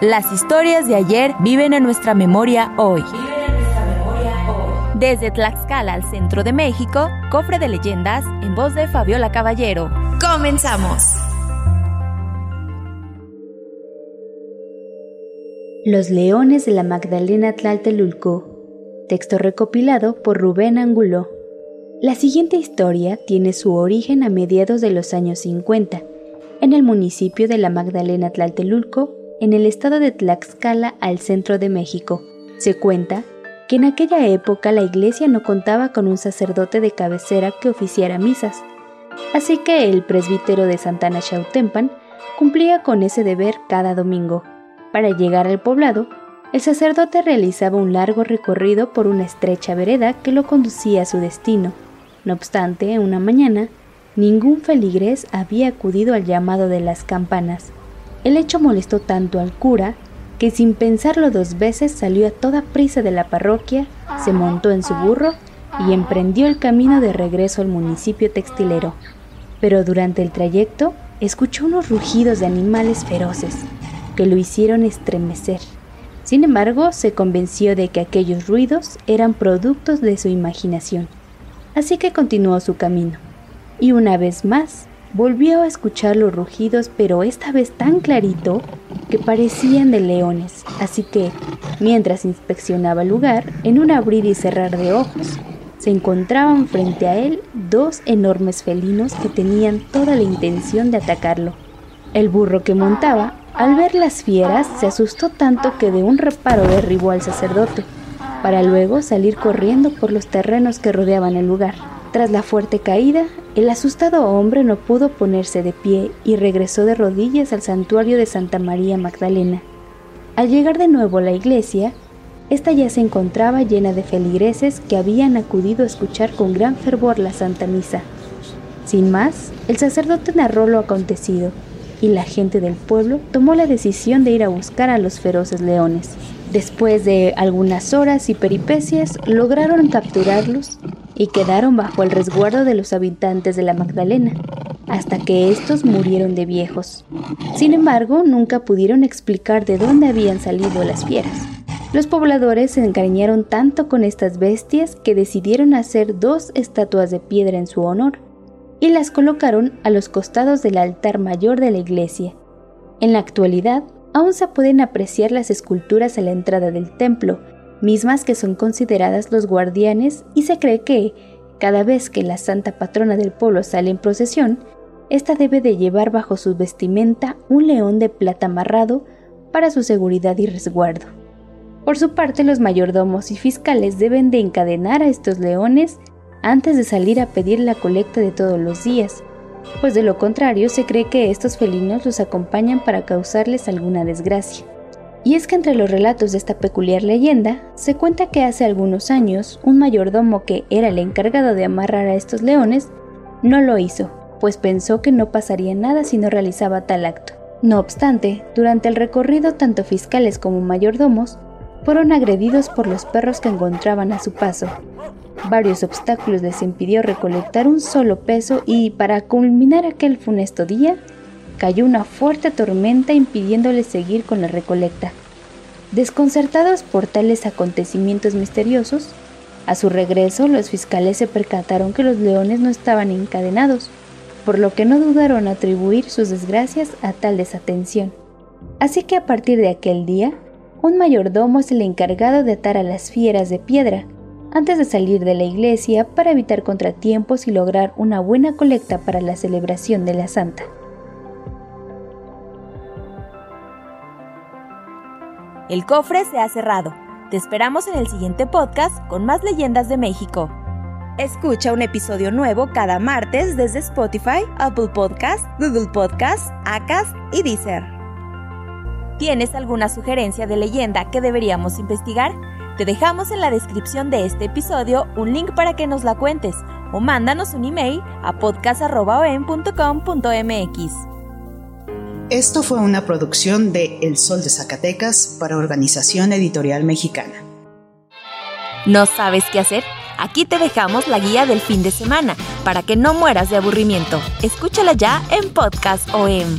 Las historias de ayer viven en nuestra memoria hoy. Desde Tlaxcala al centro de México, cofre de leyendas en voz de Fabiola Caballero. ¡Comenzamos! Los Leones de la Magdalena Tlaltelulco. Texto recopilado por Rubén Angulo. La siguiente historia tiene su origen a mediados de los años 50, en el municipio de la Magdalena Tlaltelulco, en el estado de Tlaxcala al centro de México. Se cuenta que en aquella época la iglesia no contaba con un sacerdote de cabecera que oficiara misas, así que el presbítero de Santana Xautempan cumplía con ese deber cada domingo. Para llegar al poblado, el sacerdote realizaba un largo recorrido por una estrecha vereda que lo conducía a su destino. No obstante, una mañana, ningún feligrés había acudido al llamado de las campanas. El hecho molestó tanto al cura que sin pensarlo dos veces salió a toda prisa de la parroquia, se montó en su burro y emprendió el camino de regreso al municipio textilero. Pero durante el trayecto escuchó unos rugidos de animales feroces que lo hicieron estremecer. Sin embargo, se convenció de que aquellos ruidos eran productos de su imaginación. Así que continuó su camino. Y una vez más Volvió a escuchar los rugidos, pero esta vez tan clarito que parecían de leones, así que, mientras inspeccionaba el lugar, en un abrir y cerrar de ojos, se encontraban frente a él dos enormes felinos que tenían toda la intención de atacarlo. El burro que montaba, al ver las fieras, se asustó tanto que de un reparo derribó al sacerdote, para luego salir corriendo por los terrenos que rodeaban el lugar. Tras la fuerte caída, el asustado hombre no pudo ponerse de pie y regresó de rodillas al santuario de Santa María Magdalena. Al llegar de nuevo a la iglesia, esta ya se encontraba llena de feligreses que habían acudido a escuchar con gran fervor la Santa Misa. Sin más, el sacerdote narró lo acontecido, y la gente del pueblo tomó la decisión de ir a buscar a los feroces leones. Después de algunas horas y peripecias, lograron capturarlos y quedaron bajo el resguardo de los habitantes de la Magdalena, hasta que estos murieron de viejos. Sin embargo, nunca pudieron explicar de dónde habían salido las fieras. Los pobladores se encariñaron tanto con estas bestias que decidieron hacer dos estatuas de piedra en su honor y las colocaron a los costados del altar mayor de la iglesia. En la actualidad, aún se pueden apreciar las esculturas a la entrada del templo mismas que son consideradas los guardianes y se cree que, cada vez que la santa patrona del pueblo sale en procesión, ésta debe de llevar bajo su vestimenta un león de plata amarrado para su seguridad y resguardo. Por su parte, los mayordomos y fiscales deben de encadenar a estos leones antes de salir a pedir la colecta de todos los días, pues de lo contrario se cree que estos felinos los acompañan para causarles alguna desgracia. Y es que entre los relatos de esta peculiar leyenda, se cuenta que hace algunos años un mayordomo que era el encargado de amarrar a estos leones, no lo hizo, pues pensó que no pasaría nada si no realizaba tal acto. No obstante, durante el recorrido tanto fiscales como mayordomos fueron agredidos por los perros que encontraban a su paso. Varios obstáculos les impidió recolectar un solo peso y para culminar aquel funesto día, cayó una fuerte tormenta impidiéndoles seguir con la recolecta. Desconcertados por tales acontecimientos misteriosos, a su regreso los fiscales se percataron que los leones no estaban encadenados, por lo que no dudaron atribuir sus desgracias a tal desatención. Así que a partir de aquel día, un mayordomo es el encargado de atar a las fieras de piedra antes de salir de la iglesia para evitar contratiempos y lograr una buena colecta para la celebración de la Santa. El cofre se ha cerrado. Te esperamos en el siguiente podcast con más leyendas de México. Escucha un episodio nuevo cada martes desde Spotify, Apple Podcast, Google Podcast, Acast y Deezer. ¿Tienes alguna sugerencia de leyenda que deberíamos investigar? Te dejamos en la descripción de este episodio un link para que nos la cuentes o mándanos un email a podcast.com.mx. Esto fue una producción de El Sol de Zacatecas para Organización Editorial Mexicana. ¿No sabes qué hacer? Aquí te dejamos la guía del fin de semana para que no mueras de aburrimiento. Escúchala ya en Podcast OM.